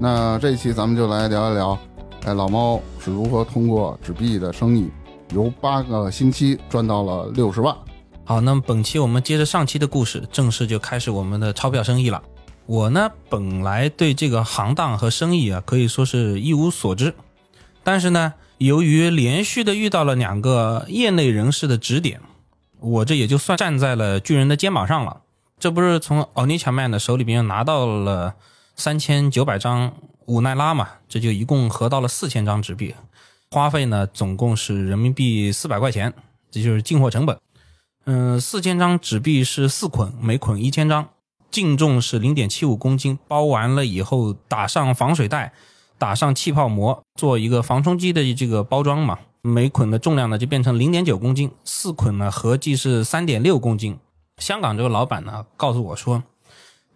那这一期咱们就来聊一聊，哎，老猫是如何通过纸币的生意，由八个星期赚到了六十万。好，那么本期我们接着上期的故事，正式就开始我们的钞票生意了。我呢，本来对这个行当和生意啊，可以说是一无所知，但是呢，由于连续的遇到了两个业内人士的指点，我这也就算站在了巨人的肩膀上了。这不是从奥尼乔曼的手里边拿到了三千九百张五奈拉嘛？这就一共合到了四千张纸币，花费呢总共是人民币四百块钱，这就是进货成本。嗯，四千张纸币是四捆，每捆一千张，净重是零点七五公斤。包完了以后，打上防水袋，打上气泡膜，做一个防冲击的这个包装嘛。每捆的重量呢就变成零点九公斤，四捆呢合计是三点六公斤。香港这个老板呢告诉我说，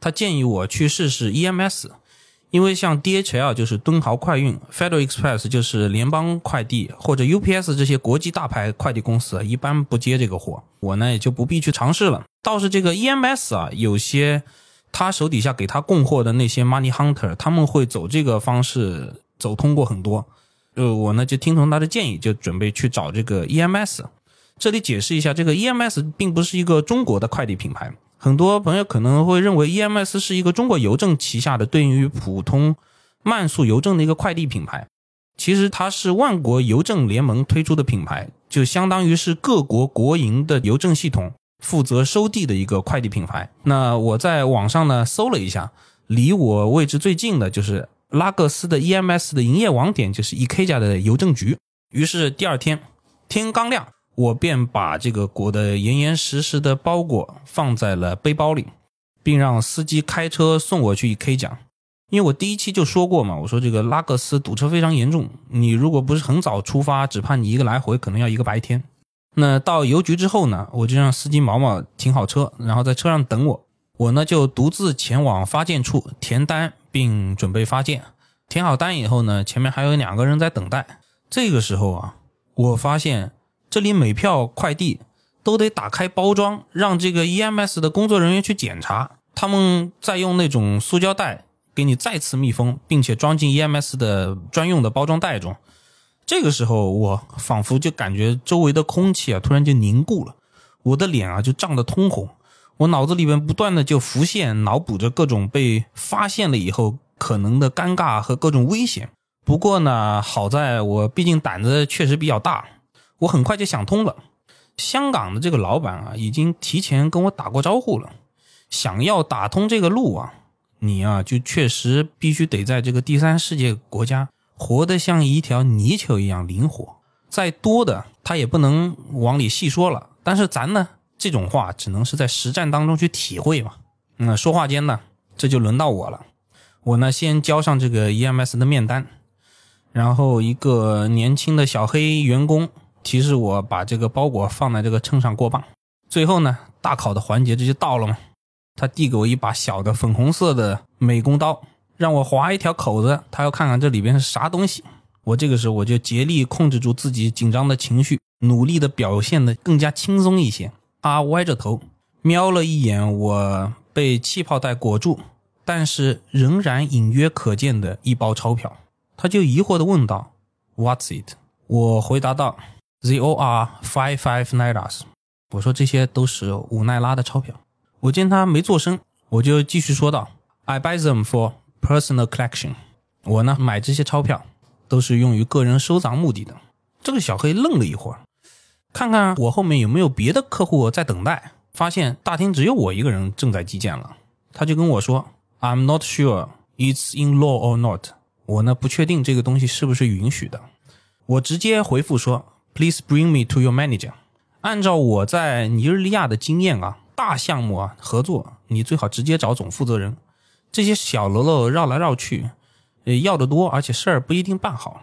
他建议我去试试 EMS，因为像 DHL 就是敦豪快运，Federal Express 就是联邦快递，或者 UPS 这些国际大牌快递公司，一般不接这个货，我呢也就不必去尝试了。倒是这个 EMS 啊，有些他手底下给他供货的那些 Money Hunter，他们会走这个方式走通过很多，呃，我呢就听从他的建议，就准备去找这个 EMS。这里解释一下，这个 EMS 并不是一个中国的快递品牌。很多朋友可能会认为 EMS 是一个中国邮政旗下的对应于普通慢速邮政的一个快递品牌。其实它是万国邮政联盟推出的品牌，就相当于是各国国营的邮政系统负责收递的一个快递品牌。那我在网上呢搜了一下，离我位置最近的就是拉各斯的 EMS 的营业网点，就是 EK 家的邮政局。于是第二天天刚亮。我便把这个裹得严严实实的包裹放在了背包里，并让司机开车送我去 K 奖。因为我第一期就说过嘛，我说这个拉各斯堵车非常严重，你如果不是很早出发，只怕你一个来回可能要一个白天。那到邮局之后呢，我就让司机毛毛停好车，然后在车上等我。我呢就独自前往发件处填单，并准备发件。填好单以后呢，前面还有两个人在等待。这个时候啊，我发现。这里每票快递都得打开包装，让这个 EMS 的工作人员去检查，他们再用那种塑胶袋给你再次密封，并且装进 EMS 的专用的包装袋中。这个时候，我仿佛就感觉周围的空气啊突然就凝固了，我的脸啊就涨得通红，我脑子里面不断的就浮现、脑补着各种被发现了以后可能的尴尬和各种危险。不过呢，好在我毕竟胆子确实比较大。我很快就想通了，香港的这个老板啊，已经提前跟我打过招呼了。想要打通这个路啊，你啊就确实必须得在这个第三世界国家活得像一条泥鳅一样灵活。再多的他也不能往里细说了。但是咱呢，这种话只能是在实战当中去体会嘛。那说话间呢，这就轮到我了。我呢，先交上这个 EMS 的面单，然后一个年轻的小黑员工。提示我把这个包裹放在这个秤上过磅。最后呢，大考的环节这就到了嘛。他递给我一把小的粉红色的美工刀，让我划一条口子，他要看看这里边是啥东西。我这个时候我就竭力控制住自己紧张的情绪，努力的表现的更加轻松一些。他歪着头瞄了一眼我被气泡袋裹住，但是仍然隐约可见的一包钞票，他就疑惑的问道：“What's it？” 我回答道。Zor five five nairas，我说这些都是五奈拉的钞票。我见他没做声，我就继续说道：“I buy them for personal collection。我呢买这些钞票都是用于个人收藏目的的。”这个小黑愣了一会儿，看看我后面有没有别的客户在等待，发现大厅只有我一个人正在计件了，他就跟我说：“I'm not sure it's in law or not。”我呢不确定这个东西是不是允许的。我直接回复说。Please bring me to your manager。按照我在尼日利亚的经验啊，大项目啊合作，你最好直接找总负责人。这些小喽啰绕来绕去，呃要的多，而且事儿不一定办好。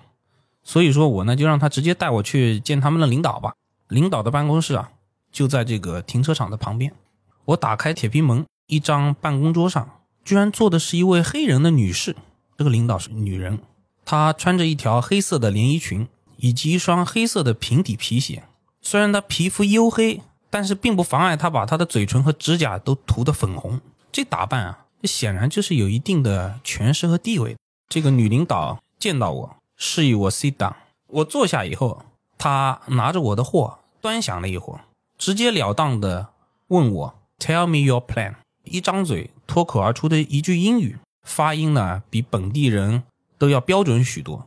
所以说我呢就让他直接带我去见他们的领导吧。领导的办公室啊就在这个停车场的旁边。我打开铁皮门，一张办公桌上居然坐的是一位黑人的女士。这个领导是女人，她穿着一条黑色的连衣裙以及一双黑色的平底皮鞋。虽然她皮肤黝黑，但是并不妨碍她把她的嘴唇和指甲都涂得粉红。这打扮啊，显然就是有一定的权势和地位。这个女领导见到我，示意我 sit down。我坐下以后，她拿着我的货端详了一会儿，直截了当的问我。Tell me your plan。一张嘴脱口而出的一句英语，发音呢比本地人都要标准许多，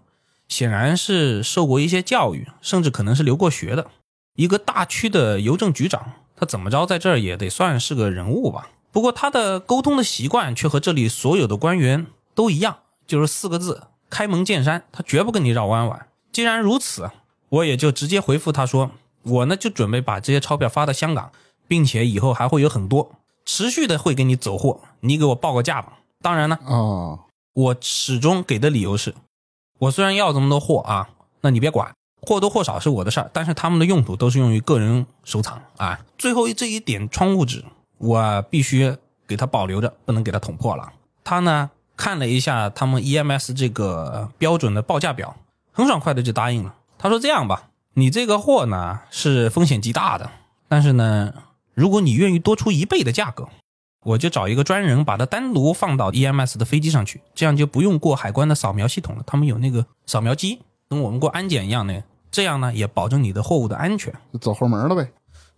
显然是受过一些教育，甚至可能是留过学的。一个大区的邮政局长，他怎么着在这儿也得算是个人物吧？不过他的沟通的习惯却和这里所有的官员都一样，就是四个字：开门见山。他绝不跟你绕弯弯。既然如此，我也就直接回复他说：“我呢就准备把这些钞票发到香港。”并且以后还会有很多持续的会给你走货，你给我报个价吧。当然呢，哦，我始终给的理由是，我虽然要这么多货啊，那你别管，或多或少是我的事儿，但是他们的用途都是用于个人收藏啊。最后这一点窗户纸，我必须给他保留着，不能给他捅破了。他呢看了一下他们 EMS 这个标准的报价表，很爽快的就答应了。他说：“这样吧，你这个货呢是风险极大的，但是呢。”如果你愿意多出一倍的价格，我就找一个专人把它单独放到 EMS 的飞机上去，这样就不用过海关的扫描系统了。他们有那个扫描机，跟我们过安检一样的。这样呢，也保证你的货物的安全。就走后门了呗。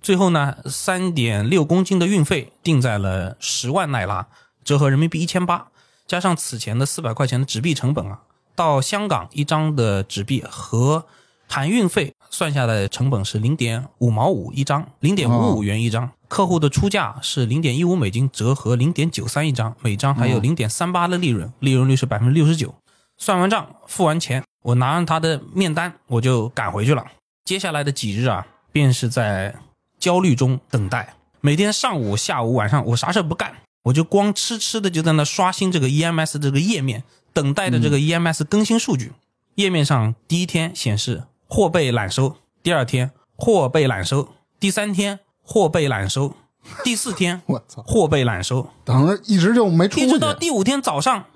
最后呢，三点六公斤的运费定在了十万奈拉，折合人民币一千八，加上此前的四百块钱的纸币成本啊，到香港一张的纸币和。含运费算下来的成本是零点五毛五一张，零点五五元一张。客户的出价是零点一五美金，折合零点九三一张，每张还有零点三八的利润，利润率是百分之六十九。算完账，付完钱，我拿上他的面单，我就赶回去了。接下来的几日啊，便是在焦虑中等待。每天上午、下午、晚上，我啥事不干，我就光痴痴的就在那刷新这个 EMS 这个页面，等待着这个 EMS 更新数据。页面上第一天显示。货被揽收，第二天货被揽收，第三天货被揽收，第四天 我操，货被揽收，等着一直就没出一直到第五天早上，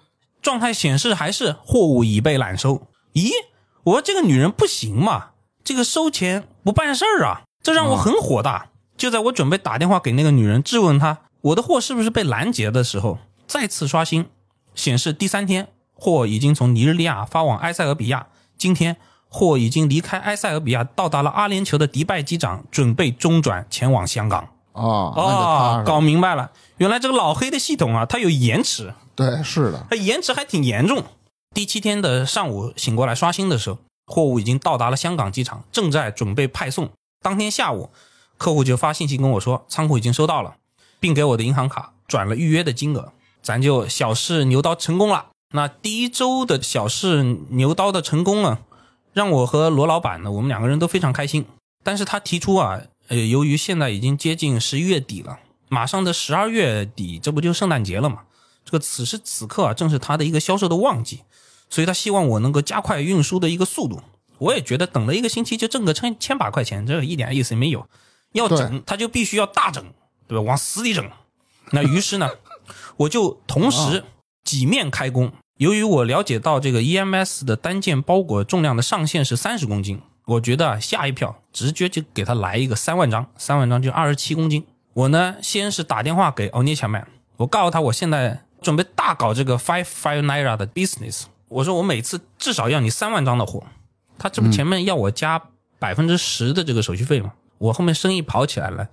状态显示还是货物已被揽收。咦，我说这个女人不行嘛，这个收钱不办事儿啊，这让我很火大。就在我准备打电话给那个女人质问她我的货是不是被拦截的时候，再次刷新显示第三天货已经从尼日利亚发往埃塞俄比亚，今天。货已经离开埃塞俄比亚，到达了阿联酋的迪拜机场，准备中转前往香港。哦哦，搞明白了，原来这个老黑的系统啊，它有延迟。对，是的，它延迟还挺严重。第七天的上午醒过来刷新的时候，货物已经到达了香港机场，正在准备派送。当天下午，客户就发信息跟我说，仓库已经收到了，并给我的银行卡转了预约的金额，咱就小试牛刀成功了。那第一周的小试牛刀的成功啊。让我和罗老板呢，我们两个人都非常开心。但是他提出啊，呃，由于现在已经接近十一月底了，马上的十二月底，这不就圣诞节了嘛？这个此时此刻啊，正是他的一个销售的旺季，所以他希望我能够加快运输的一个速度。我也觉得等了一个星期就挣个千千把块钱，这一点意思也没有。要整他就必须要大整，对吧？往死里整。那于是呢，我就同时几面开工。由于我了解到这个 EMS 的单件包裹重量的上限是三十公斤，我觉得下一票直接就给他来一个三万张，三万张就二十七公斤。我呢，先是打电话给 o n i c h a Man，我告诉他我现在准备大搞这个 Five Five Naira 的 business，我说我每次至少要你三万张的货，他这不前面要我加百分之十的这个手续费吗？我后面生意跑起来了，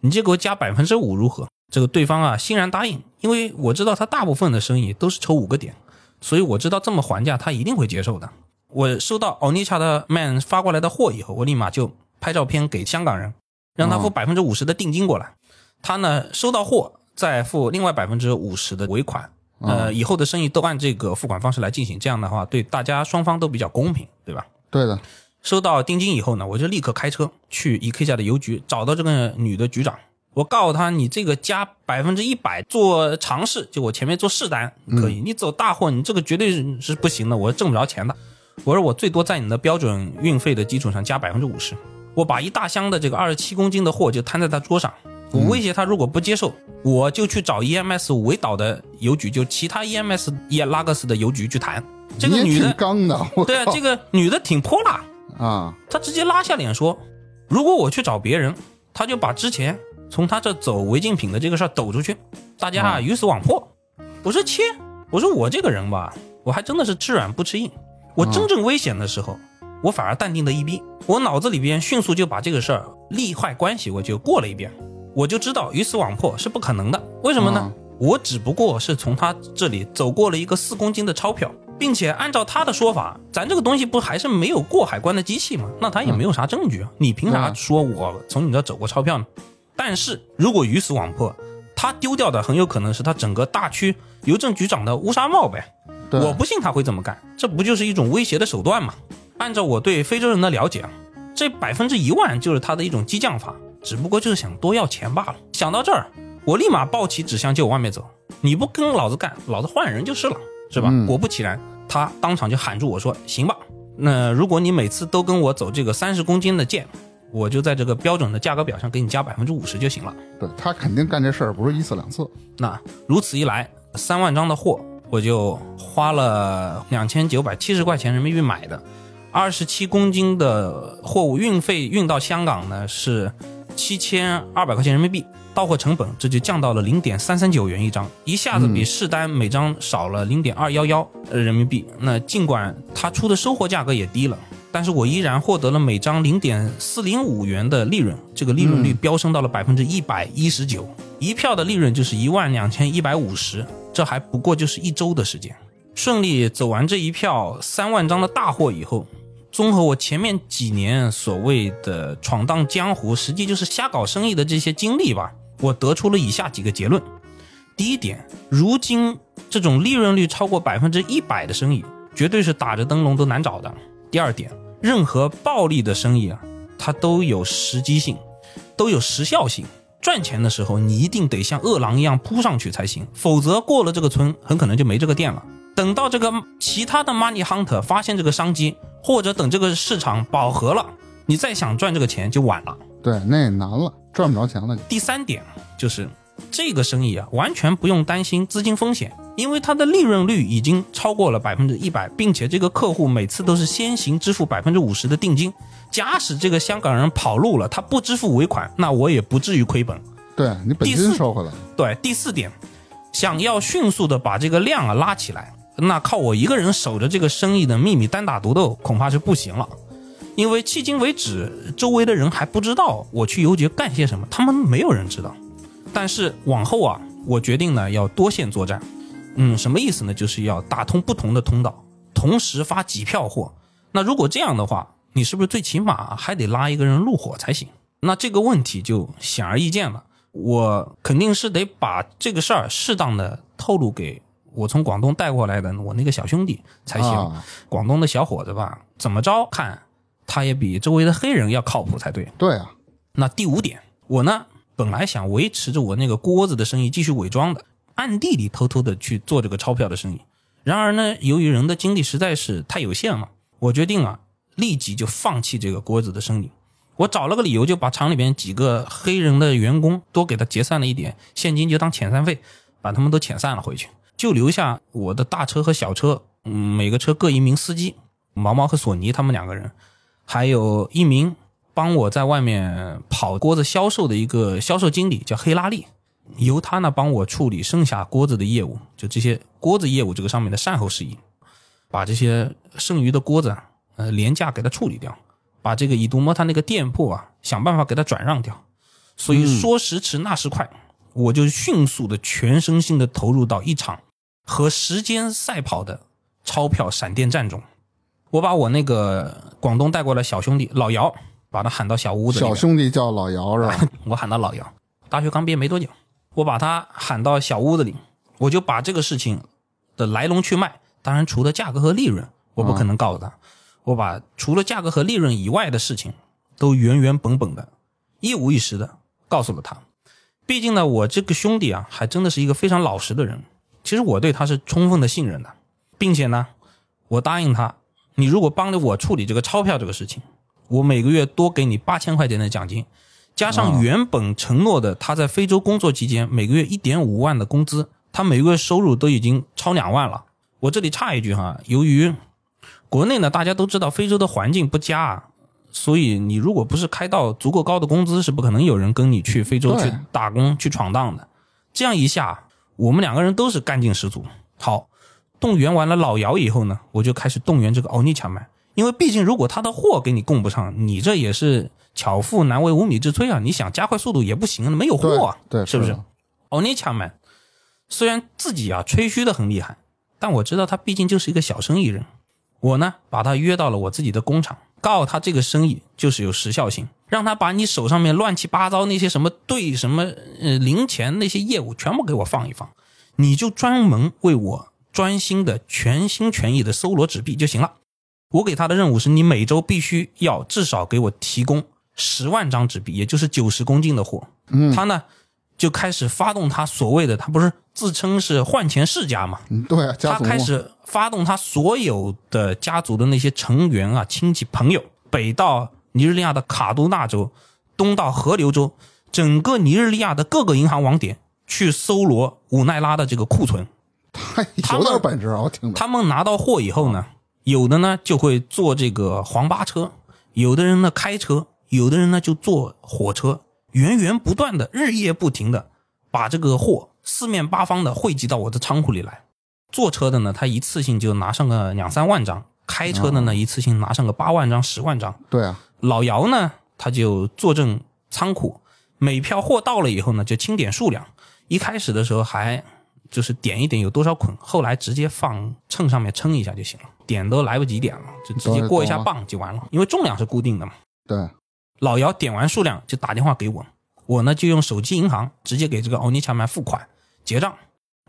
你就给我加百分之五如何？这个对方啊欣然答应，因为我知道他大部分的生意都是抽五个点。所以我知道这么还价，他一定会接受的。我收到奥尼恰的 man 发过来的货以后，我立马就拍照片给香港人，让他付百分之五十的定金过来。他呢收到货再付另外百分之五十的尾款。呃，以后的生意都按这个付款方式来进行，这样的话对大家双方都比较公平，对吧？对的。收到定金以后呢，我就立刻开车去 E K 家的邮局，找到这个女的局长。我告诉他，你这个加百分之一百做尝试，就我前面做试单可以，你走大货，你这个绝对是是不行的，我挣不着钱的。我说我最多在你的标准运费的基础上加百分之五十，我把一大箱的这个二十七公斤的货就摊在他桌上，我威胁他，如果不接受，我就去找 EMS 围岛的邮局，就其他 EMS 也拉各斯的邮局去谈。这个女的，刚的，对啊，这个女的挺泼辣，啊，她直接拉下脸说，如果我去找别人，她就把之前从他这走违禁品的这个事儿抖出去，大家啊鱼死网破。我说切，我说我这个人吧，我还真的是吃软不吃硬。我真正危险的时候，我反而淡定的一逼，我脑子里边迅速就把这个事儿利害关系我就过了一遍，我就知道鱼死网破是不可能的。为什么呢？啊我只不过是从他这里走过了一个四公斤的钞票，并且按照他的说法，咱这个东西不还是没有过海关的机器吗？那他也没有啥证据啊，你凭啥嗯说我从你这走过钞票呢？但是如果鱼死网破，他丢掉的很有可能是他整个大区邮政局长的乌纱帽呗。我不信他会这么干，这不就是一种威胁的手段吗？按照我对非洲人的了解啊，这百分之一万就是他的一种激将法，只不过就是想多要钱罢了。想到这儿，我立马抱起纸箱就往外面走。你不跟老子干，老子换人就是了，是吧？嗯果不其然，他当场就喊住我说：“行吧，那如果你每次都跟我走这个三十公斤的件，我就在这个标准的价格表上给你加百分之五十就行了。”对他肯定干这事儿不是一次两次，那如此一来，三万张的货我就花了两千九百七十块钱人民币买的，二十七公斤的货物运费运到香港呢是七千二百块钱人民币，到货成本这就降到了零点三三九元一张，一下子比试单每张少了零点二幺幺人民币。那尽管他出的收货价格也低了。但是我依然获得了每张零点四零五元的利润，这个利润率飙升到了百分之一百一十九，一票的利润就是一万两千一百五十，这还不过就是一周的时间。顺利走完这一票三万张的大货以后，综合我前面几年所谓的闯荡江湖，实际就是瞎搞生意的这些经历吧，我得出了以下几个结论：第一点，如今这种利润率超过百分之一百的生意，绝对是打着灯笼都难找的。第二点，任何暴利的生意啊，它都有时机性，都有时效性。赚钱的时候，你一定得像饿狼一样扑上去才行，否则过了这个村，很可能就没这个店了。等到这个其他的 money hunter 发现这个商机，或者等这个市场饱和了，你再想赚这个钱就晚了。对，那也难了，赚不着钱了。第三点就是这个生意啊，完全不用担心资金风险，因为它的利润率已经超过了百分之一百，并且这个客户每次都是先行支付百分之五十的定金。假使这个香港人跑路了，他不支付尾款，那我也不至于亏本。对你本金收回来，对，第四点，想要迅速的把这个量啊拉起来，那靠我一个人守着这个生意的秘密单打独斗恐怕是不行了。因为迄今为止，周围的人还不知道我去邮局干些什么，他们没有人知道。但是往后啊，我决定呢要多线作战。嗯，什么意思呢？就是要打通不同的通道，同时发几票货。那如果这样的话，你是不是最起码还得拉一个人入伙才行？那这个问题就显而易见了。我肯定是得把这个事儿适当的透露给我从广东带过来的我那个小兄弟才行。啊广东的小伙子吧，怎么着看他也比周围的黑人要靠谱才对。对啊，那第五点，我呢本来想维持着我那个锅子的生意继续伪装的，暗地里偷偷的去做这个钞票的生意。然而呢，由于人的精力实在是太有限了，我决定啊，立即就放弃这个锅子的生意。我找了个理由，就把厂里边几个黑人的员工多给他结算了一点现金，就当遣散费，把他们都遣散了回去，就留下我的大车和小车，嗯，每个车各一名司机，毛毛和索尼他们两个人，还有一名帮我在外面跑锅子销售的一个销售经理，叫黑拉利，由他呢帮我处理剩下锅子的业务，就这些锅子业务这个上面的善后事宜，把这些剩余的锅子啊呃廉价给它处理掉，把这个以杜莫他那个店铺啊想办法给它转让掉。所以说时迟那时快，我就迅速的全身心的投入到一场和时间赛跑的钞票闪电战中。我把我那个广东带过来小兄弟老姚，把他喊到小屋子里小兄弟叫老姚是吧？我喊他老姚，大学刚毕业没多久，我把他喊到小屋子里，我就把这个事情的来龙去脉，当然除了价格和利润，我不可能告诉他，我把除了价格和利润以外的事情，都原原本本的、一五一十的告诉了他。毕竟呢，我这个兄弟啊，还真的是一个非常老实的人。其实我对他是充分的信任的，并且呢，我答应他，你如果帮着我处理这个钞票这个事情，我每个月多给你八千块钱的奖金，加上原本承诺的他在非洲工作期间每个月一点五万的工资，他每个月收入都已经超两万了。我这里插一句哈，由于国内呢，大家都知道非洲的环境不佳啊，所以你如果不是开到足够高的工资，是不可能有人跟你去非洲去打工去闯荡的。这样一下，我们两个人都是干劲十足。好，动员完了老姚以后呢，我就开始动员这个奥尼强麦，因为毕竟如果他的货给你供不上，你这也是巧妇难为无米之炊啊！你想加快速度也不行啊，没有货啊，对，是不是的？欧尼强麦虽然自己啊吹嘘的很厉害，但我知道他毕竟就是一个小生意人。我呢，把他约到了我自己的工厂，告诉他这个生意就是有时效性，让他把你手上面乱七八糟那些什么兑什么呃零钱那些业务全部给我放一放，你就专门为我专心的全心全意的搜罗纸币就行了。我给他的任务是你每周必须要至少给我提供十万张纸币，也就是九十公斤的货。嗯他呢就开始发动他所谓的，他不是自称是换钱世家嘛？嗯，对啊，家他开始发动他所有的家族的那些成员啊、亲戚朋友，北到尼日利亚的卡都纳州，东到河流州，整个尼日利亚的各个银行网点去搜罗五奈拉的这个库存。太他们有点本事啊，我听。他们拿到货以后呢，有的呢就会坐这个黄巴车，有的人呢开车，有的人呢就坐火车，源源不断的、日夜不停的把这个货四面八方的汇集到我的仓库里来。坐车的呢，他一次性就拿上个两三万张；开车的呢，一次性拿上个八万张、十万张。对啊，老姚呢，他就坐镇仓库，每票货到了以后呢，就清点数量。一开始的时候还就是点一点有多少捆，后来直接放秤上面称一下就行了，点都来不及点了，就直接过一下磅就完了，因为重量是固定的嘛。对，老姚点完数量就打电话给我，我呢就用手机银行直接给这个欧尼强买付款结账，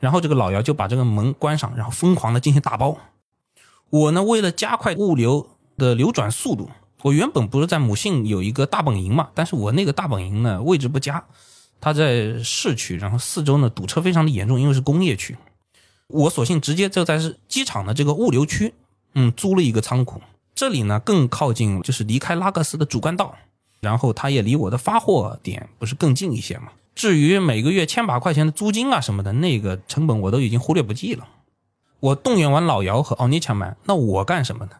然后这个老姚就把这个门关上，然后疯狂的进行打包。我呢为了加快物流的流转速度，我原本不是在母信有一个大本营嘛，但是我那个大本营呢位置不佳，它在市区，然后四周呢堵车非常的严重，因为是工业区。我索性直接就在是机场的这个物流区，嗯，租了一个仓库。这里呢更靠近，就是离开拉各斯的主干道，然后它也离我的发货点不是更近一些嘛。至于每个月千把块钱的租金啊什么的，那个成本我都已经忽略不计了。我动员完老姚和奥尼强曼，那我干什么呢？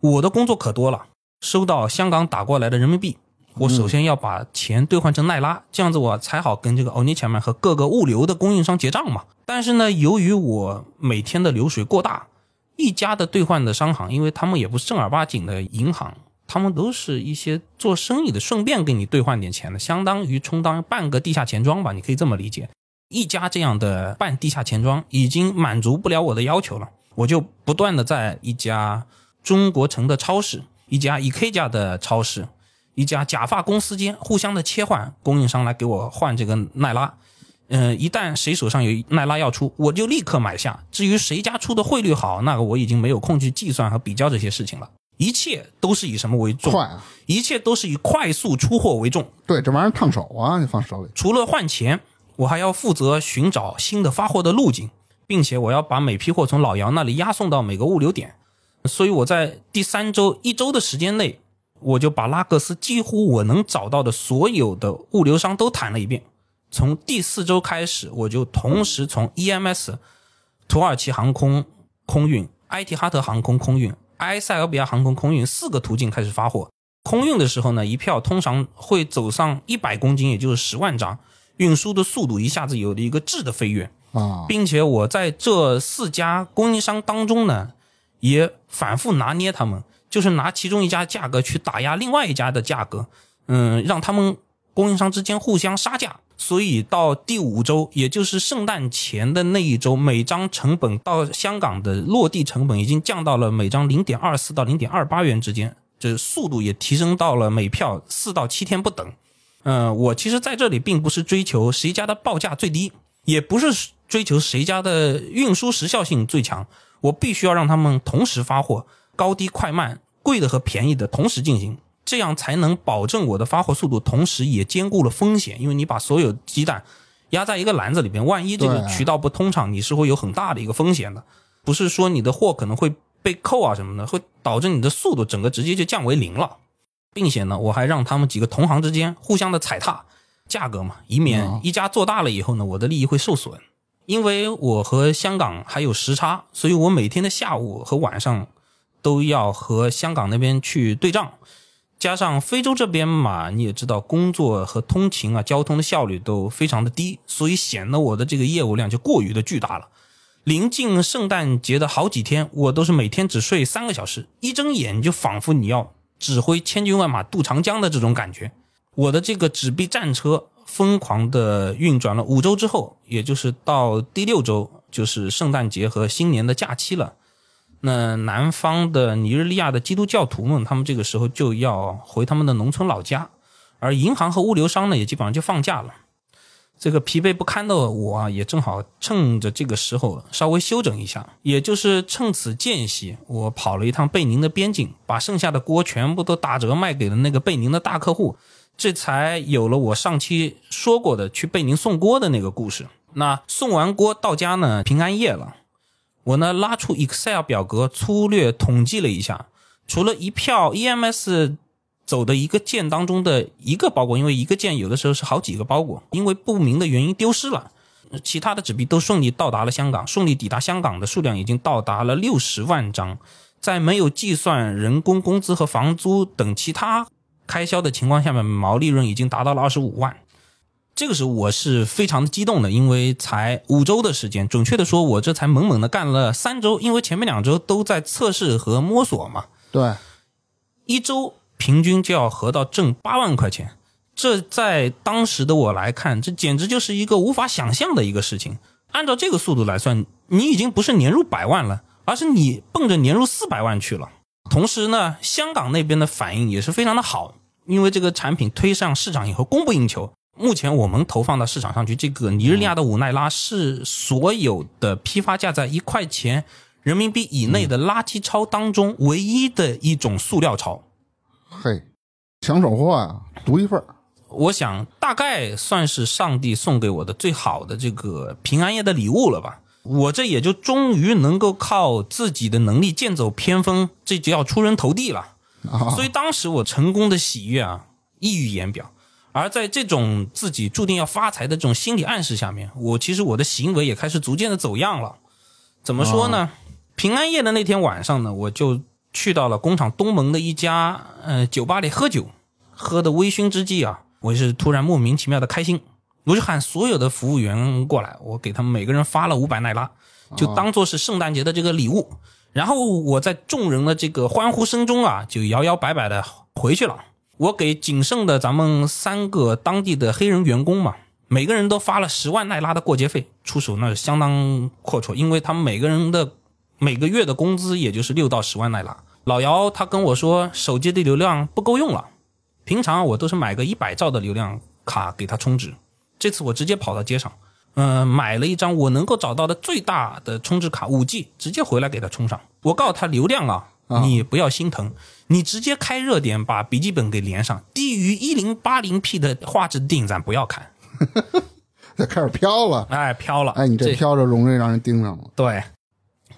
我的工作可多了，收到香港打过来的人民币，我首先要把钱兑换成奈拉，这样子我才好跟这个欧尼前面和各个物流的供应商结账嘛。但是呢，由于我每天的流水过大，一家的兑换的商行，因为他们也不是正儿八经的银行，他们都是一些做生意的，顺便给你兑换点钱的，相当于充当半个地下钱庄吧，你可以这么理解。一家这样的半地下钱庄已经满足不了我的要求了，我就不断的在一家中国城的超市、一家 EK 家的超市、一家假发公司间互相的切换供应商来给我换这个奈拉。嗯、一旦谁手上有奈拉要出，我就立刻买下。至于谁家出的汇率好，那个我已经没有空去计算和比较这些事情了。一切都是以什么为重？快啊！一切都是以快速出货为重。对，这玩意儿烫手啊，你放手里。除了换钱，我还要负责寻找新的发货的路径，并且我要把每批货从老姚那里押送到每个物流点。所以我在第三周一周的时间内，我就把拉各斯几乎我能找到的所有的物流商都谈了一遍。从第四周开始，我就同时从 EMS、土耳其航空空运、埃提哈特航空空运、埃塞俄比亚航空空运四个途径开始发货。空运的时候呢，一票通常会走上一百公斤，也就是十万张，运输的速度一下子有了一个质的飞跃。啊，并且我在这四家供应商当中呢，也反复拿捏他们，就是拿其中一家价格去打压另外一家的价格，嗯，让他们供应商之间互相杀价。所以到第五周，也就是圣诞前的那一周，每张成本到香港的落地成本已经降到了每张零点二四到零点二八元之间，这速度也提升到了每票四到七天不等。嗯，我其实在这里并不是追求谁家的报价最低，也不是追求谁家的运输时效性最强，我必须要让他们同时发货，高低快慢、贵的和便宜的同时进行，这样才能保证我的发货速度，同时也兼顾了风险。因为你把所有鸡蛋压在一个篮子里边，万一这个渠道不通畅，你是会有很大的一个风险的。不是说你的货可能会被扣啊什么的，会导致你的速度整个直接就降为零了，并且呢，我还让他们几个同行之间互相的踩踏价格嘛，以免嗯一家做大了以后呢，我的利益会受损。因为我和香港还有时差，所以我每天的下午和晚上都要和香港那边去对账。加上非洲这边嘛，你也知道，工作和通勤啊、交通的效率都非常的低，所以显得我的这个业务量就过于的巨大了。临近圣诞节的好几天，我都是每天只睡三个小时，一睁眼就仿佛你要指挥千军万马渡长江的这种感觉。我的这个纸币战车疯狂的运转了五周之后，也就是到第六周，就是圣诞节和新年的假期了。那南方的尼日利亚的基督教徒们，他们这个时候就要回他们的农村老家，而银行和物流商呢，也基本上就放假了。这个疲惫不堪的我啊，也正好趁着这个时候稍微休整一下，也就是趁此间隙，我跑了一趟贝宁的边境，把剩下的锅全部都打折卖给了那个贝宁的大客户，这才有了我上期说过的去贝宁送锅的那个故事。那送完锅到家呢，平安夜了。我呢拉出 Excel 表格，粗略统计了一下，除了一票 EMS 走的一个件当中的一个包裹，因为一个件有的时候是好几个包裹，因为不明的原因丢失了，其他的纸币都顺利到达了香港，顺利抵达香港的数量已经到达了六十万张，在没有计算人工工资和房租等其他开销的情况下面，毛利润已经达到了二十五万。这个时候我是非常的激动的，因为才五周的时间，准确的说，我这才猛猛的干了三周，因为前面两周都在测试和摸索嘛，对，一周平均就要合到挣八万块钱，这在当时的我来看，这简直就是一个无法想象的一个事情。按照这个速度来算，你已经不是年入百万了，而是你奔着年入四百万去了。同时呢，香港那边的反应也是非常的好，因为这个产品推上市场以后供不应求。目前我们投放到市场上去，这个尼日利亚的五奈拉是所有的批发价在一块钱人民币以内的垃圾钞当中唯一的一种塑料钞。嘿，抢手货啊，独一份儿我想大概算是上帝送给我的最好的这个平安夜的礼物了吧。我这也就终于能够靠自己的能力剑走偏锋，这就要出人头地了。啊！所以当时我成功的喜悦啊，溢于言表。而在这种自己注定要发财的这种心理暗示下面，我其实我的行为也开始逐渐的走样了。怎么说呢？平安夜的那天晚上呢，我就去到了工厂东门的一家呃酒吧里喝酒，喝的微醺之际啊，我是突然莫名其妙的开心，我就喊所有的服务员过来，我给他们每个人发了五百奈拉，就当做是圣诞节的这个礼物。然后我在众人的这个欢呼声中啊，就摇摇摆摆的回去了。我给仅剩的咱们三个当地的黑人员工嘛，每个人都发了十万奈拉的过节费，出手那是相当阔绰，因为他们每个人的每个月的工资也就是六到十万奈拉。老姚他跟我说，手机的流量不够用了，平常我都是买个一百兆的流量卡给他充值，这次我直接跑到街上，嗯、买了一张我能够找到的最大的充值卡，五 G，直接回来给他充上。我告诉他流量啊，你不要心疼，你直接开热点把笔记本给连上，低于一零八零 P 的画质电影咱不要看，这开始飘了。哎，飘了，哎，你这飘着容易让人盯上了。对，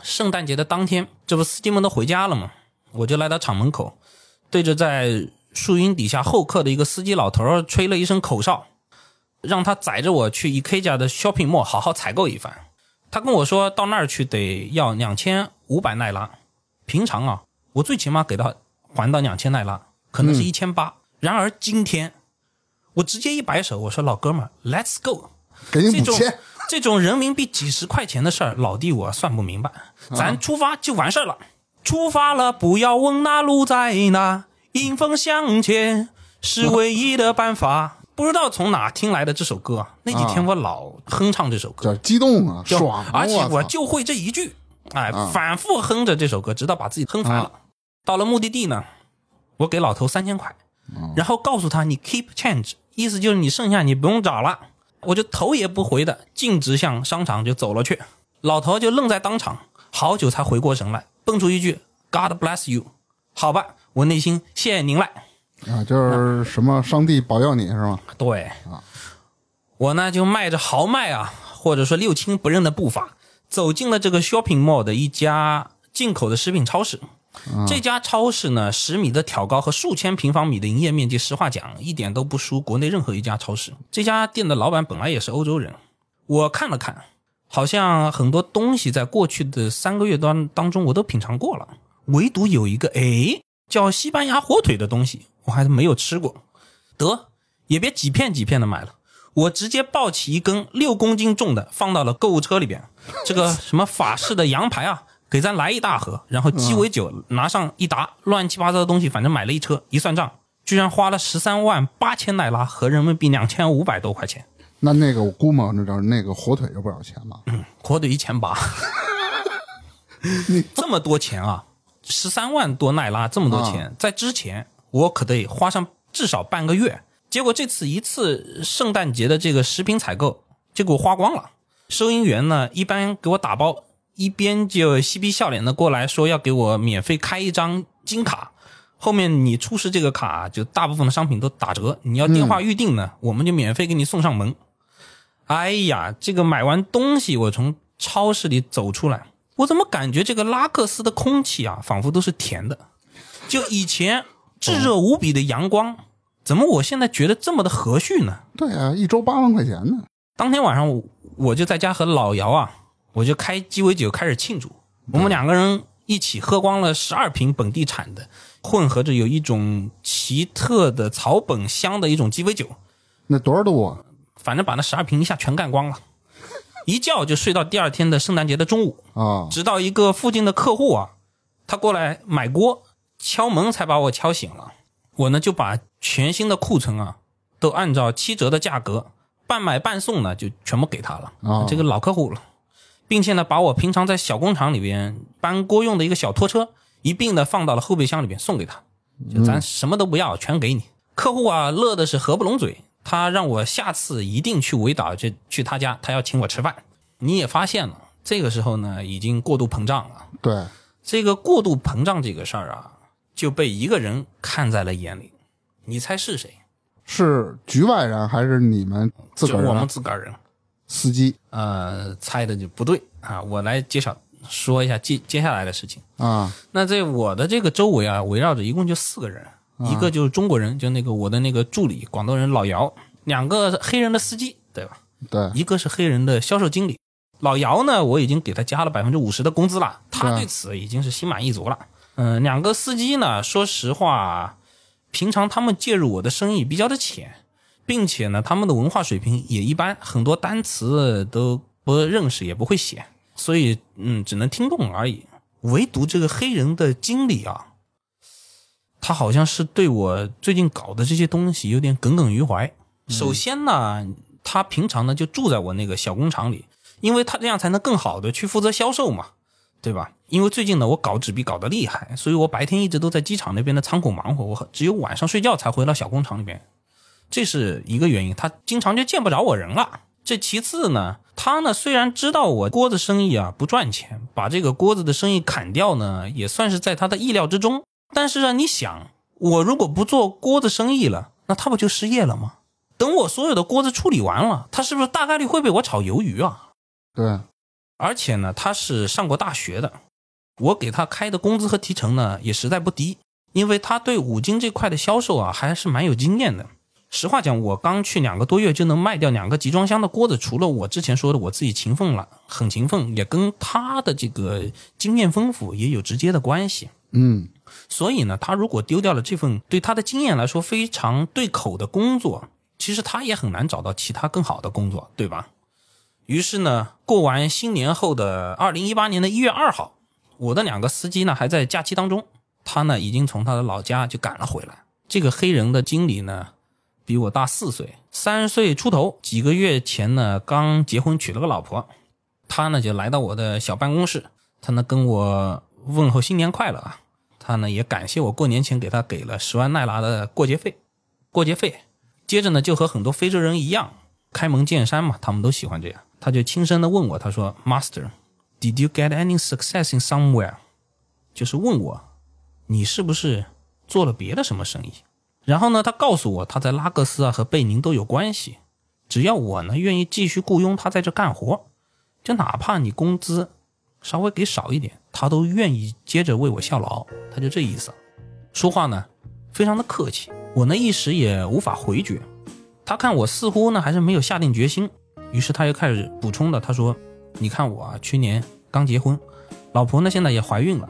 圣诞节的当天，这不司机们都回家了吗？我就来到厂门口，对着在树荫底下候客的一个司机老头儿吹了一声口哨，让他载着我去 EK 家的 shopping mall 好好采购一番。他跟我说到那儿去得要两千五百奈拉，平常啊，我最起码给他还到两千奈拉，可能是一千八。然而今天，我直接一摆手，我说老哥们儿，Let's go。给你这种五千，这种人民币几十块钱的事儿，老弟我算不明白。咱出发就完事儿了，出发了不要问那路在哪，迎风向前是唯一的办法。不知道从哪听来的这首歌啊，那几天我老哼唱这首歌，这激动啊，就爽啊！而且我就会这一句，哎啊，反复哼着这首歌，直到把自己哼烦了。到了目的地呢，我给老头三千块，然后告诉他你 keep change，意思就是你剩下你不用找了。我就头也不回的径直向商场就走了去，老头就愣在当场，好久才回过神来，蹦出一句 God bless you。好吧，我内心谢谢您了。啊，就是什么上帝保佑你是吗？对啊，我呢就迈着豪迈啊，或者说六亲不认的步伐，走进了这个 shopping mall 的一家进口的食品超市。这家超市呢，十米的挑高和数千平方米的营业面积，实话讲，一点都不输国内任何一家超市。这家店的老板本来也是欧洲人，我看了看，好像很多东西在过去的三个月当当中我都品尝过了，唯独有一个哎叫西班牙火腿的东西，我还是没有吃过。得也别几片几片的买了，我直接抱起一根六公斤重的放到了购物车里边。这个什么法式的羊排啊。给咱来一大盒，然后鸡尾酒拿上一打，乱七八糟的东西，反正买了一车。一算账，居然花了十三万八千奈拉，合人民币两千五百多块钱。那那个我估摸着那个火腿要不少钱吧？火腿一千八，你 这么多钱啊？十三万多奈拉，这么多钱，在之前我可得花上至少半个月。结果这次一次圣诞节的这个食品采购，就给我花光了。收银员呢，一般给我打包。一边就嬉皮笑脸的过来说要给我免费开一张金卡，后面你出示这个卡，就大部分的商品都打折。你要电话预定呢，我们就免费给你送上门。哎呀，这个买完东西，我从超市里走出来，我怎么感觉这个拉克斯的空气啊，仿佛都是甜的？就以前炙热无比的阳光，怎么我现在觉得这么的和煦呢？对啊，一周八万块钱呢。当天晚上我就在家和老姚啊。我就开鸡尾酒开始庆祝，我们两个人一起喝光了十二瓶本地产的，混合着有一种奇特的草本香的一种鸡尾酒。那多少度？啊？反正把那十二瓶一下全干光了，一觉就睡到第二天的圣诞节的中午啊！直到一个附近的客户啊，他过来买锅，敲门才把我敲醒了。我呢就把全新的库存啊，都按照七折的价格半买半送呢，就全部给他了啊！这个老客户了。并且呢，把我平常在小工厂里边搬锅用的一个小拖车一并的放到了后备箱里边送给他，就咱什么都不要，全给你。客户啊，乐的是合不拢嘴，他让我下次一定去围岛，就去他家，他要请我吃饭。你也发现了，这个时候呢，已经过度膨胀了。对，这个过度膨胀这个事儿啊，就被一个人看在了眼里。你猜是谁？是局外人还是你们自个儿？我们自个儿人。司机，呃，猜的就不对啊！我来介绍说一下接接下来的事情啊。那在我的这个周围啊，围绕着一共就四个人，一个就是中国人，就那个我的那个助理广东人老姚，两个黑人的司机，对吧？对，一个是黑人的销售经理。老姚呢，我已经给他加了百分之五十的工资了，他对此已经是心满意足了。嗯，两个司机呢，说实话，平常他们介入我的生意比较的浅。并且呢，他们的文化水平也一般，很多单词都不认识，也不会写，所以嗯，只能听懂而已。唯独这个黑人的经理啊，他好像是对我最近搞的这些东西有点耿耿于怀。首先呢，他平常呢就住在我那个小工厂里，因为他这样才能更好的去负责销售嘛，对吧？因为最近呢，我搞纸币搞得厉害，所以我白天一直都在机场那边的仓库忙活，我只有晚上睡觉才回到小工厂里边。这是一个原因，他经常就见不着我人了。这其次呢，他呢虽然知道我锅子生意啊不赚钱，把这个锅子的生意砍掉呢，也算是在他的意料之中。但是啊，你想，我如果不做锅子生意了，那他不就失业了吗？等我所有的锅子处理完了，他是不是大概率会被我炒鱿鱼啊？对。而且呢，他是上过大学的，我给他开的工资和提成呢也实在不低，因为他对五金这块的销售啊还是蛮有经验的。实话讲，我刚去两个多月就能卖掉两个集装箱的锅子，除了我之前说的我自己勤奋了，很勤奋，也跟他的这个经验丰富也有直接的关系。嗯，所以呢，他如果丢掉了这份对他的经验来说非常对口的工作，其实他也很难找到其他更好的工作，对吧？于是呢，过完新年后的二零一八年的一月二号，我的两个司机呢还在假期当中，他呢已经从他的老家就赶了回来。这个黑人的经理呢。比我大四岁，三十岁出头。几个月前呢，刚结婚娶了个老婆。他呢就来到我的小办公室，他呢跟我问候新年快乐啊。他呢也感谢我过年前给他给了十万奈拉的过节费，过节费。接着呢就和很多非洲人一样，开门见山嘛，他们都喜欢这样。他就轻声的问我，他说：“Master，did you get any success in somewhere？” 就是问我，你是不是做了别的什么生意？然后呢，他告诉我他在拉各斯啊和贝宁都有关系，只要我呢愿意继续雇佣他在这干活，就哪怕你工资稍微给少一点，他都愿意接着为我效劳。他就这意思，说话呢非常的客气，我呢一时也无法回绝。他看我似乎呢还是没有下定决心，于是他又开始补充的，他说：“你看我啊，去年刚结婚，老婆呢现在也怀孕了。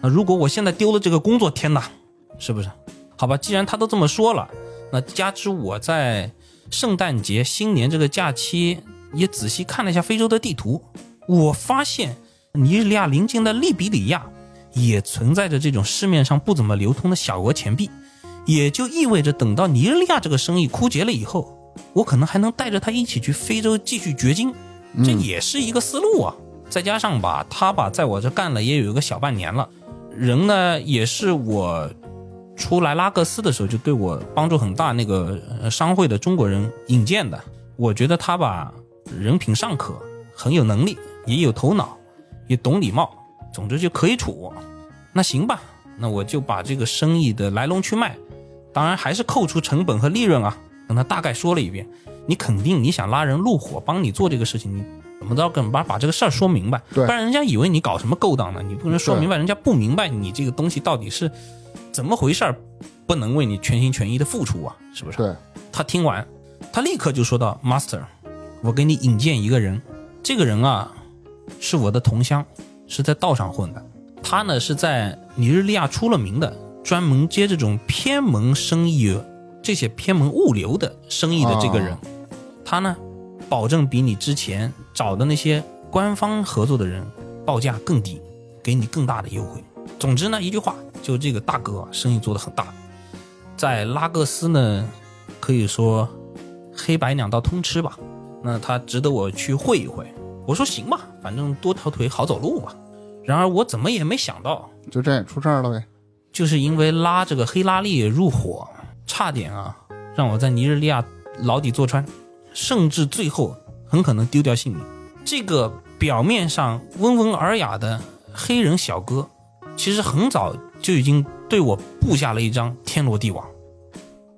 那如果我现在丢了这个工作，天哪，是不是？”好吧，既然他都这么说了，那加之我在圣诞节、新年这个假期也仔细看了一下非洲的地图，我发现尼日利亚邻近的利比里亚也存在着这种市面上不怎么流通的小额钱币，也就意味着等到尼日利亚这个生意枯竭了以后，我可能还能带着他一起去非洲继续掘金，这也是一个思路啊。再加上吧，他吧在我这干了也有一个小半年了，人呢也是我。出来拉各斯的时候就对我帮助很大，那个商会的中国人引荐的，我觉得他吧人品尚可，很有能力，也有头脑，也懂礼貌，总之就可以处。那行吧，那我就把这个生意的来龙去脉，当然还是扣除成本和利润啊，跟他大概说了一遍。你肯定你想拉人入伙帮你做这个事情，你怎么着跟把把这个事儿说明白，不然人家以为你搞什么勾当呢？你不能说明白，人家不明白你这个东西到底是。怎么回事儿？不能为你全心全意的付出啊，是不是？对。他听完，他立刻就说到：“Master，我给你引荐一个人，这个人啊，是我的同乡，是在道上混的。他呢是在尼日利亚出了名的，专门接这种偏门生意，这些偏门物流的生意的这个人。他呢，保证比你之前找的那些官方合作的人报价更低，给你更大的优惠。总之呢，一句话。”就这个大哥生意做得很大，在拉各斯呢，可以说黑白两道通吃吧。那他值得我去会一会。我说行吧，反正多条腿好走路嘛。然而我怎么也没想到，就这出事儿了呗。就是因为拉这个黑拉力入伙，差点啊让我在尼日利亚牢底坐穿，甚至最后很可能丢掉性命。这个表面上温文尔雅的黑人小哥，其实很早。就已经对我布下了一张天罗地网。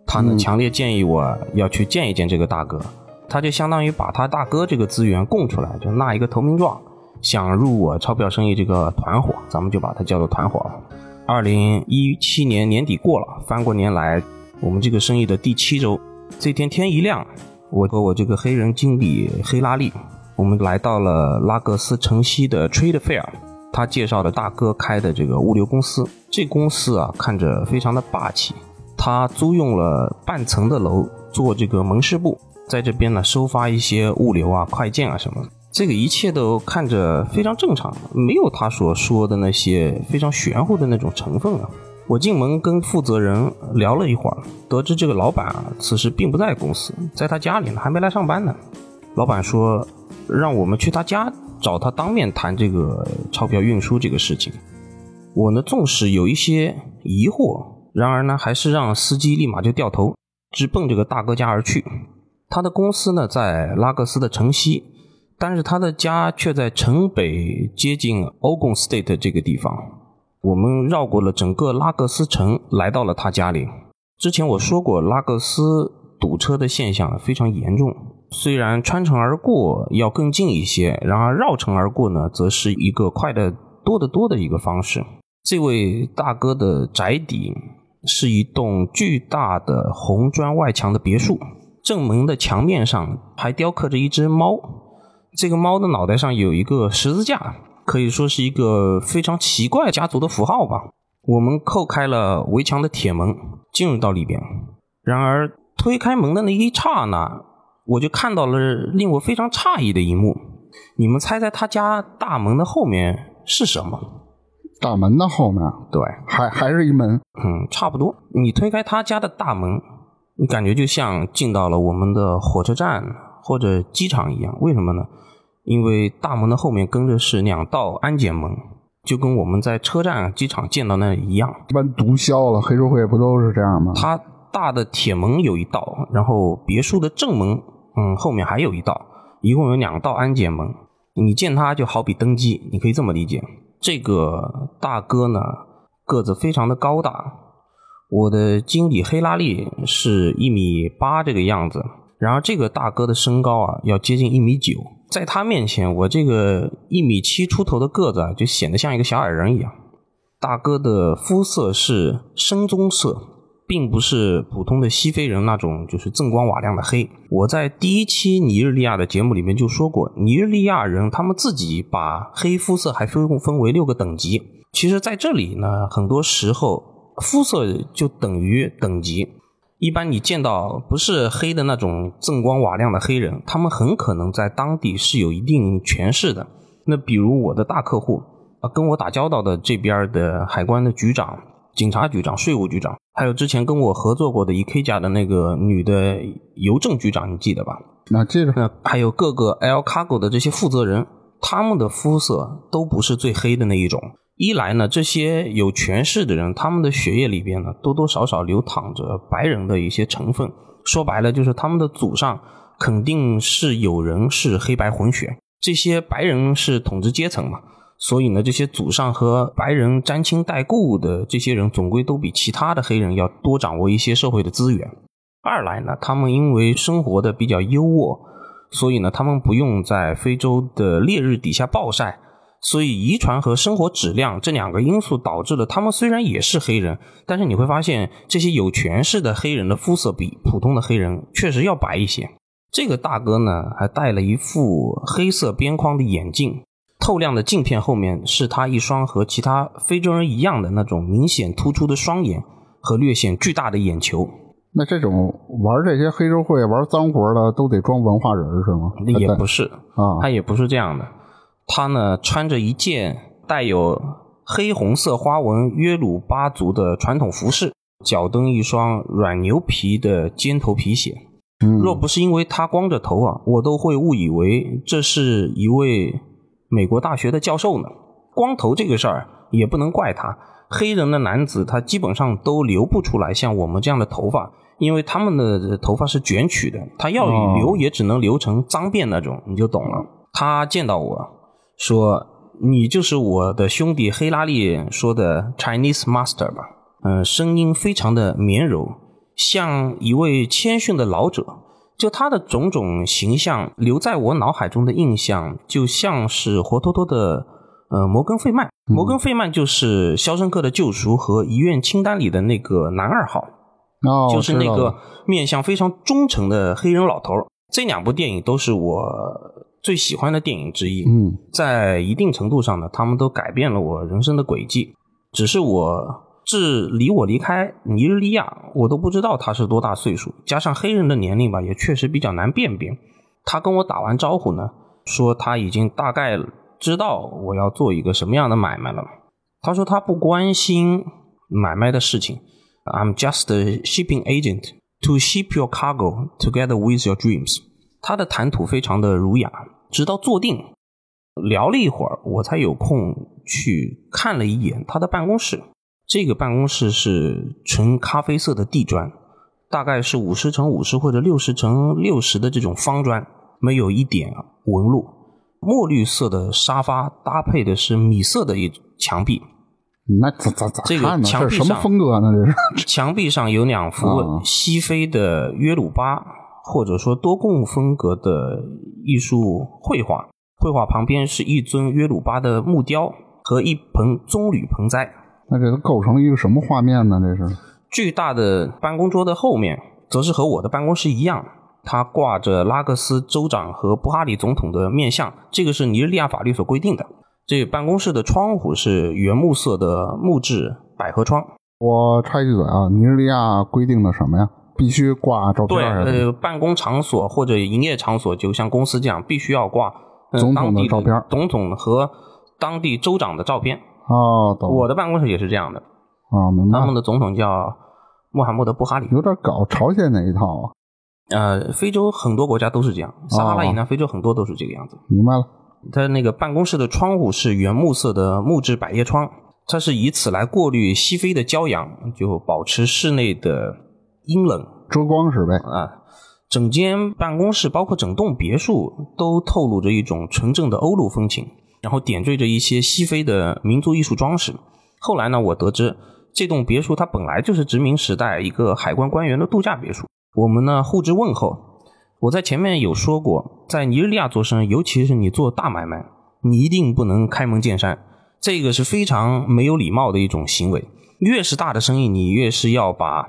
他呢，强烈建议我要去见一见这个大哥。他就相当于把他大哥这个资源供出来，就纳一个投名状，想入我钞票生意这个团伙，咱们就把它叫做团伙了。二零一七年年底过了，翻过年来，我们这个生意的第七周，这天天一亮，我和我这个黑人经理黑拉利，我们来到了拉各斯城西的 Trade Fair。他介绍的大哥开的这个物流公司，这公司啊看着非常的霸气。他租用了半层的楼做这个门市部，在这边呢收发一些物流啊、快件啊什么。这个一切都看着非常正常，没有他所说的那些非常玄乎的那种成分啊。我进门跟负责人聊了一会儿，得知这个老板啊此时并不在公司，在他家里呢，还没来上班呢。老板说让我们去他家。找他当面谈这个钞票运输这个事情，我呢纵使有一些疑惑，然而呢还是让司机立马就掉头直奔这个大哥家而去。他的公司呢在拉各斯的城西，但是他的家却在城北接近 Ogun State 这个地方。我们绕过了整个拉各斯城，来到了他家里。之前我说过，拉各斯堵车的现象非常严重。虽然穿城而过要更近一些，然而绕城而过呢，则是一个快得多得多的一个方式。这位大哥的宅邸是一栋巨大的红砖外墙的别墅，正门的墙面上还雕刻着一只猫，这个猫的脑袋上有一个十字架，可以说是一个非常奇怪家族的符号吧。我们扣开了围墙的铁门，进入到里边，然而推开门的那一刹那。我就看到了令我非常诧异的一幕，你们猜猜他家大门的后面是什么？大门的后面，对，还还是一门，嗯，差不多。你推开他家的大门，你感觉就像进到了我们的火车站或者机场一样。为什么呢？因为大门的后面跟着是两道安检门，就跟我们在车站、机场见到那一样。一般毒枭了，黑社会不都是这样吗？他大的铁门有一道，然后别墅的正门。嗯，后面还有一道，一共有两道安检门。你见他就好比登机，你可以这么理解。这个大哥呢，个子非常的高大，我的经理黑拉利是一米八这个样子，然而这个大哥的身高啊要接近一米九，在他面前，我这个一米七出头的个子啊就显得像一个小矮人一样。大哥的肤色是深棕色。并不是普通的西非人那种就是锃光瓦亮的黑。我在第一期尼日利亚的节目里面就说过，尼日利亚人他们自己把黑肤色还分分为六个等级。其实，在这里呢，很多时候肤色就等于等级。一般你见到不是黑的那种锃光瓦亮的黑人，他们很可能在当地是有一定权势的。那比如我的大客户啊，跟我打交道的这边的海关的局长。警察局长、税务局长，还有之前跟我合作过的 EK 家的那个女的邮政局长，你记得吧？那记得。那还有各个 L Cargo 的这些负责人，他们的肤色都不是最黑的那一种。一来呢，这些有权势的人，他们的血液里边呢，多多少少流淌着白人的一些成分。说白了，就是他们的祖上肯定是有人是黑白混血。这些白人是统治阶层嘛？所以呢，这些祖上和白人沾亲带故的这些人，总归都比其他的黑人要多掌握一些社会的资源。二来呢，他们因为生活的比较优渥，所以呢，他们不用在非洲的烈日底下暴晒。所以，遗传和生活质量这两个因素导致了他们虽然也是黑人，但是你会发现，这些有权势的黑人的肤色比普通的黑人确实要白一些。这个大哥呢，还戴了一副黑色边框的眼镜。透亮的镜片后面是他一双和其他非洲人一样的那种明显突出的双眼和略显巨大的眼球。那这种玩这些黑社会玩脏活的都得装文化人是吗？那也不是啊，他也不是这样的。他呢穿着一件带有黑红色花纹约鲁巴族的传统服饰，脚蹬一双软牛皮的尖头皮鞋。若不是因为他光着头啊，我都会误以为这是一位。美国大学的教授呢？光头这个事儿也不能怪他。黑人的男子他基本上都留不出来像我们这样的头发，因为他们的头发是卷曲的，他要留也只能留成脏辫那种，你就懂了。他见到我说：“你就是我的兄弟黑拉利说的 Chinese Master 吧？”嗯，声音非常的绵柔，像一位谦逊的老者。就他的种种形象留在我脑海中的印象，就像是活脱脱的呃摩根费曼。摩根费曼就是《肖申克的救赎》和《遗愿清单》里的那个男二号，哦，就是那个面相非常忠诚的黑人老头。这两部电影都是我最喜欢的电影之一。嗯，在一定程度上呢，他们都改变了我人生的轨迹。只是我。至离我离开尼日利亚，我都不知道他是多大岁数。加上黑人的年龄吧，也确实比较难辨别。他跟我打完招呼呢，说他已经大概知道我要做一个什么样的买卖了。他说他不关心买卖的事情。I'm just a shipping agent to ship your cargo together with your dreams。他的谈吐非常的儒雅。直到坐定聊了一会儿，我才有空去看了一眼他的办公室。这个办公室是纯咖啡色的地砖，大概是五十乘五十或者六十乘六十的这种方砖，没有一点纹路。墨绿色的沙发搭配的是米色的一墙壁。那咋咋咋这个墙壁上什么风格呢？这是墙壁上有两幅西非的约鲁巴或者说多贡风格的艺术绘画，绘画旁边是一尊约鲁巴的木雕和一盆棕榈盆栽。那这都构成了一个什么画面呢？这是巨大的办公桌的后面，则是和我的办公室一样，它挂着拉各斯州长和布哈里总统的面像，这个是尼日利亚法律所规定的。这办公室的窗户是原木色的木质百合窗。我插一句嘴啊，尼日利亚规定的什么呀？必须挂照片。对，呃，办公场所或者营业场所，就像公司这样，必须要挂总统的照片，总统和当地州长的照片。哦，我的办公室也是这样的。啊，明白。他们的总统叫穆罕默德·布哈里，有点搞朝鲜那一套啊。呃，非洲很多国家都是这样，撒哈拉以南非洲很多都是这个样子。明白了。他那个办公室的窗户是原木色的木质百叶窗，它是以此来过滤西非的骄阳，就保持室内的阴冷，遮光是呗。啊，整间办公室包括整栋别墅都透露着一种纯正的欧陆风情。然后点缀着一些西非的民族艺术装饰。后来呢，我得知这栋别墅它本来就是殖民时代一个海关官员的度假别墅。我们呢互致问候。我在前面有说过，在尼日利亚做生意，尤其是你做大买卖，你一定不能开门见山，这个是非常没有礼貌的一种行为。越是大的生意，你越是要把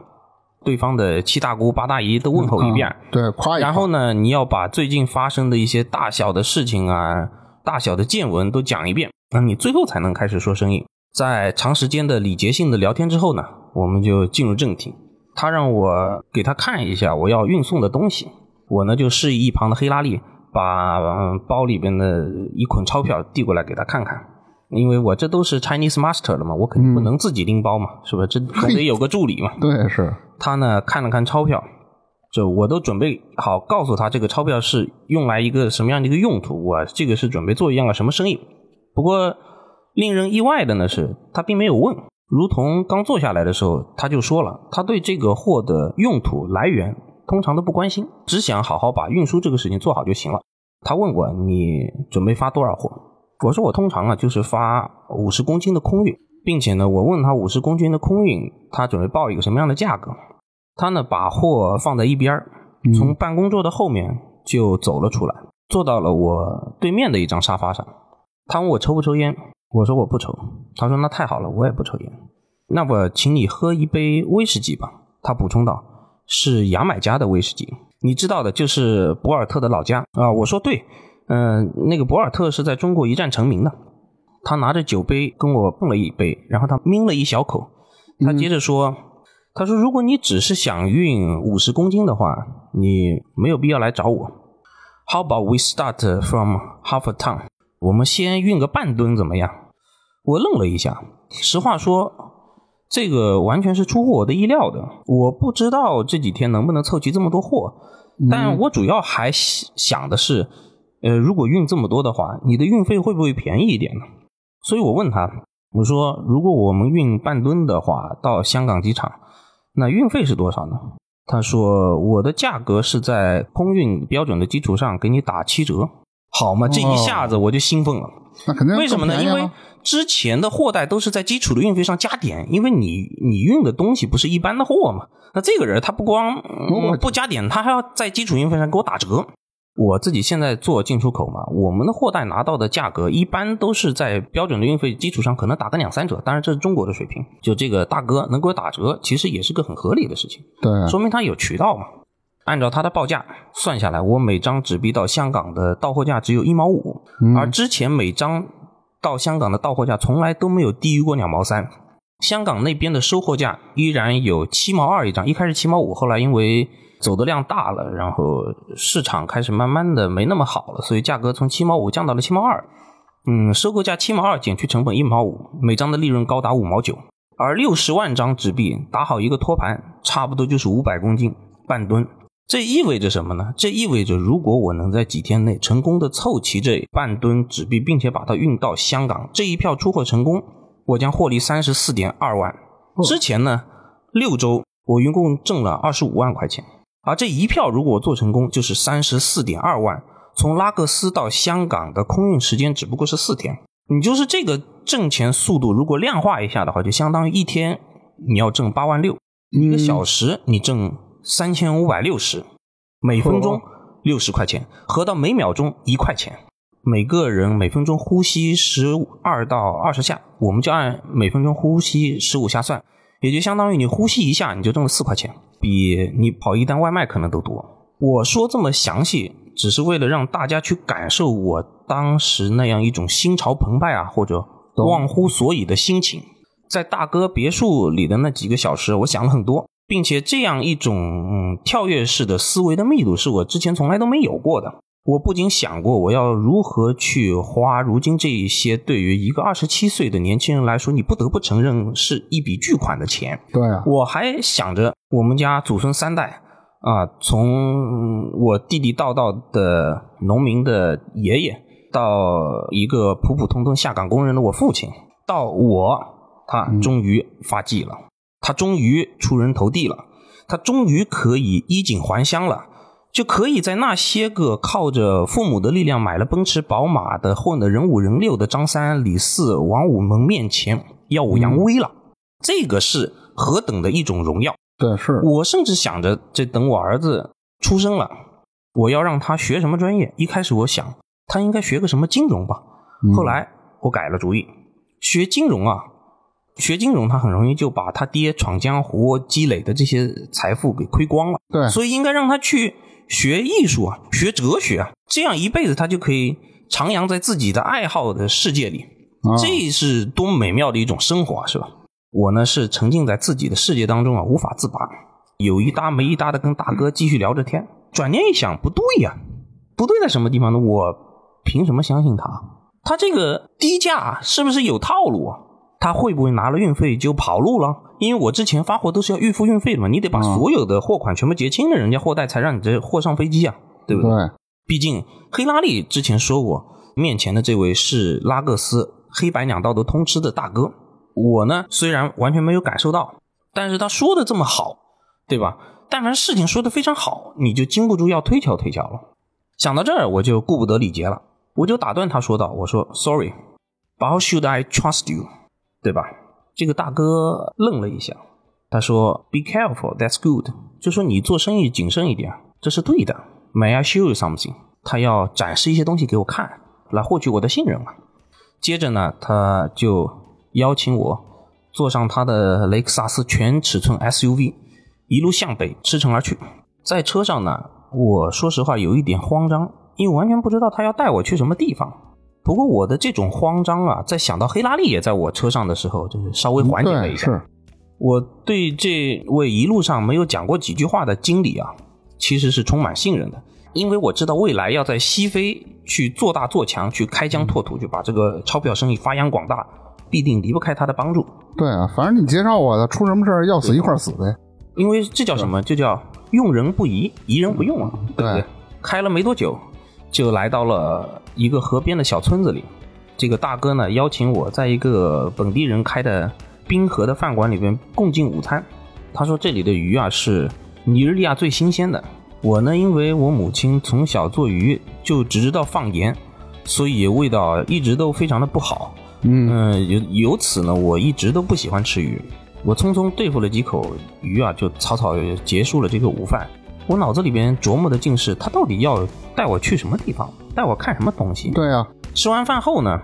对方的七大姑八大姨都问候一遍。嗯对，夸一夸。然后呢，你要把最近发生的一些大小的事情啊、大小的见闻都讲一遍，那你最后才能开始说生意。在长时间的礼节性的聊天之后呢，我们就进入正题。他让我给他看一下我要运送的东西，我呢就示意一旁的黑拉力把、呃包里边的一捆钞票递过来给他看看。因为我这都是 Chinese master 了嘛，我肯定不能自己拎包嘛，是吧？这总得有个助理嘛。对，是他呢看了看钞票，就我都准备好告诉他这个钞票是用来一个什么样的一个用途，我这个是准备做一样的什么生意。不过令人意外的呢是，他并没有问，如同刚坐下来的时候他就说了，他对这个货的用途来源通常都不关心，只想好好把运输这个事情做好就行了。他问我你准备发多少货？我说我通常啊就是发五十公斤的空运，并且呢，我问他五十公斤的空运，他准备报一个什么样的价格？他呢把货放在一边儿从办公桌的后面就走了出来，坐到了我对面的一张沙发上。他问我抽不抽烟，我说我不抽。他说那太好了，我也不抽烟。那我请你喝一杯威士忌吧。他补充道，是牙买加的威士忌，你知道的，就是博尔特的老家啊。我说对。嗯、那个博尔特是在中国一战成名的。他拿着酒杯跟我碰了一杯，然后他抿了一小口。他接着说：“他说，如果你只是想运五十公斤的话，你没有必要来找我。How about we start from half a ton？我们先运个半吨怎么样？”我愣了一下，实话说，这个完全是出乎我的意料的。我不知道这几天能不能凑齐这么多货，但我主要还想的是。呃，如果运这么多的话，你的运费会不会便宜一点呢？所以我问他，我说，如果我们运半吨的话，到香港机场，那运费是多少呢？他说，我的价格是在空运标准的基础上给你打七折，好嘛？这一下子我就兴奋了。那肯定为什么呢？因为之前的货代都是在基础的运费上加点，因为你你运的东西不是一般的货嘛。那这个人他不光、嗯、不加点，他还要在基础运费上给我打折。我自己现在做进出口嘛，我们的货代拿到的价格一般都是在标准的运费基础上可能打个两三折，当然这是中国的水平。就这个大哥能给我打折，其实也是个很合理的事情，对，说明他有渠道嘛。按照他的报价算下来，我每张纸币到香港的到货价只有一毛五，嗯而之前每张到香港的到货价从来都没有低于过两毛三。香港那边的收货价依然有七毛二一张，一开始七毛五，后来因为走的量大了，然后市场开始慢慢的没那么好了，所以价格从七毛五降到了七毛二。嗯，收购价七毛二减去成本一毛五，每张的利润高达五毛九。而六十万张纸币打好一个托盘，差不多就是五百公斤，半吨。这意味着什么呢？这意味着如果我能在几天内成功的凑齐这半吨纸币，并且把它运到香港，这一票出货成功，我将获利三十四点二万。之前呢，六周我一共挣了二十五万块钱。而这一票如果做成功，就是三十四点二万。从拉各斯到香港的空运时间只不过是四天，你就是这个挣钱速度，如果量化一下的话，就相当于一天你要挣八万六，一个小时你挣三千五百六十，每分钟六十块钱，合到每秒钟一块钱。每个人每分钟呼吸十二到二十下，我们就按每分钟呼吸十五下算，也就相当于你呼吸一下你就挣了四块钱，比你跑一单外卖可能都多。我说这么详细，只是为了让大家去感受我当时那样一种心潮澎湃啊，或者忘乎所以的心情。在大哥别墅里的那几个小时，我想了很多，并且这样一种嗯跳跃式的思维的密度是我之前从来都没有过的。我不仅想过我要如何去花如今这一些对于一个二十七岁的年轻人来说，你不得不承认是一笔巨款的钱。对啊，我还想着我们家祖孙三代啊，从嗯我地地道道的农民的爷爷，到一个普普通通下岗工人的我父亲，到我，他终于发迹了，他终于出人头地了，他终于可以衣锦还乡了。就可以在那些个靠着父母的力量买了奔驰、宝马的混得人五人六的张三、李四、王五们面前耀武扬威了。这个是何等的一种荣耀！对，是我甚至想着，这等我儿子出生了，我要让他学什么专业。一开始我想他应该学个什么金融吧，后来我改了主意，学金融啊，学金融他很容易就把他爹闯江湖积累的这些财富给亏光了。对，所以应该让他去学艺术啊，学哲学啊，这样一辈子他就可以徜徉在自己的爱好的世界里。啊这是多么美妙的一种生活啊，是吧？我呢是沉浸在自己的世界当中啊，无法自拔，有一搭没一搭的跟大哥继续聊着天。转念一想，不对呀，不对在什么地方呢？我凭什么相信他？他这个低价是不是有套路啊？他会不会拿了运费就跑路了？因为我之前发货都是要预付运费的嘛，你得把嗯所有的货款全部结清了，人家货代才让你这货上飞机啊，对不对？对，毕竟黑拉利之前说过，面前的这位是拉各斯黑白两道都通吃的大哥。我呢虽然完全没有感受到，但是他说的这么好，对吧？但凡事情说的非常好，你就经不住要推敲推敲了。想到这儿，我就顾不得礼节了，我就打断他说道：“我说，sorry，how should I trust you？对吧？”这个大哥愣了一下，他说：“Be careful, that's good。”就说你做生意谨慎一点，这是对的。May I show you something？他要展示一些东西给我看，来获取我的信任嘛。接着呢，他就邀请我坐上他的雷克萨斯全尺寸 SUV，一路向北驰骋而去。在车上呢，我说实话有一点慌张，因为完全不知道他要带我去什么地方。不过我的这种慌张啊，在想到黑拉利也在我车上的时候，就是稍微缓解了一，下。是我对这位一路上没有讲过几句话的经理啊，其实是充满信任的，因为我知道未来要在西非去做大做强，去开疆拓土，去把这个钞票生意发扬广大，必定离不开他的帮助。对啊，反正你介绍我的，出什么事儿要死一块儿死呗。因为这叫什么？这叫用人不疑，疑人不用啊，对不对？对开了没多久，就来到了一个河边的小村子里。这个大哥呢，邀请我在一个本地人开的滨河的饭馆里边共进午餐。他说这里的鱼啊是尼日利亚最新鲜的。我呢，因为我母亲从小做鱼就只知道放盐，所以味道一直都非常的不好。嗯，嗯，由由此呢，我一直都不喜欢吃鱼。我匆匆对付了几口鱼啊，就草草结束了这个午饭。我脑子里边琢磨的竟是他到底要带我去什么地方，带我看什么东西。对啊，吃完饭后呢，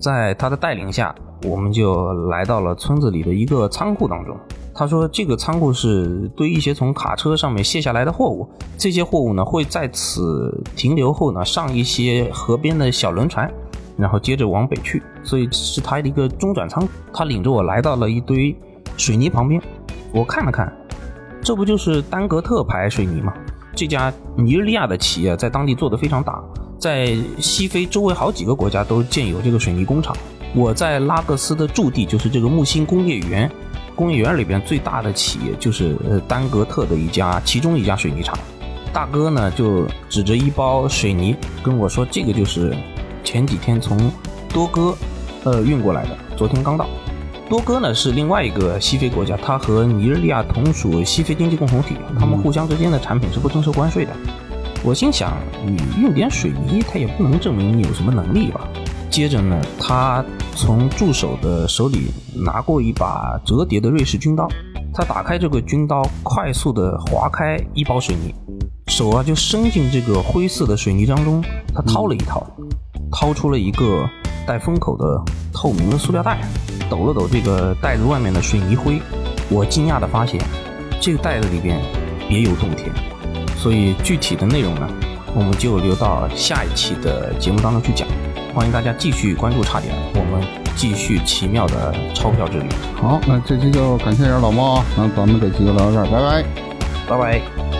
在他的带领下，我们就来到了村子里的一个仓库当中。他说，这个仓库是堆一些从卡车上面卸下来的货物，这些货物呢会在此停留后呢上一些河边的小轮船，然后接着往北去，所以是他的一个中转仓。他领着我来到了一堆水泥旁边，我看了看，这不就是丹格特牌水泥吗？这家尼日利亚的企业在当地做得非常大，在西非周围好几个国家都建有这个水泥工厂。我在拉各斯的驻地就是这个木星工业园，工业园里边最大的企业就是呃丹格特的一家，其中一家水泥厂。大哥呢就指着一包水泥跟我说：“这个就是前几天从多哥呃运过来的，昨天刚到。”多哥呢是另外一个西非国家，它和尼日利亚同属西非经济共同体，他们互相之间的产品是不征收关税的。我心想，你用点水泥，它也不能证明你有什么能力吧？接着呢，他从助手的手里拿过一把折叠的瑞士军刀，他打开这个军刀，快速的划开一包水泥，手啊就伸进这个灰色的水泥当中，他掏了一掏，掏出了一个带封口的透明的塑料袋，抖了抖这个袋子外面的水泥灰，我惊讶的发现，这个袋子里边别有洞天。所以具体的内容呢，我们就留到下一期的节目当中去讲。欢迎大家继续关注差点，我们继续奇妙的钞票之旅。好，那这期就感谢一下老猫啊，那咱们这期就聊到这儿，拜拜。拜拜。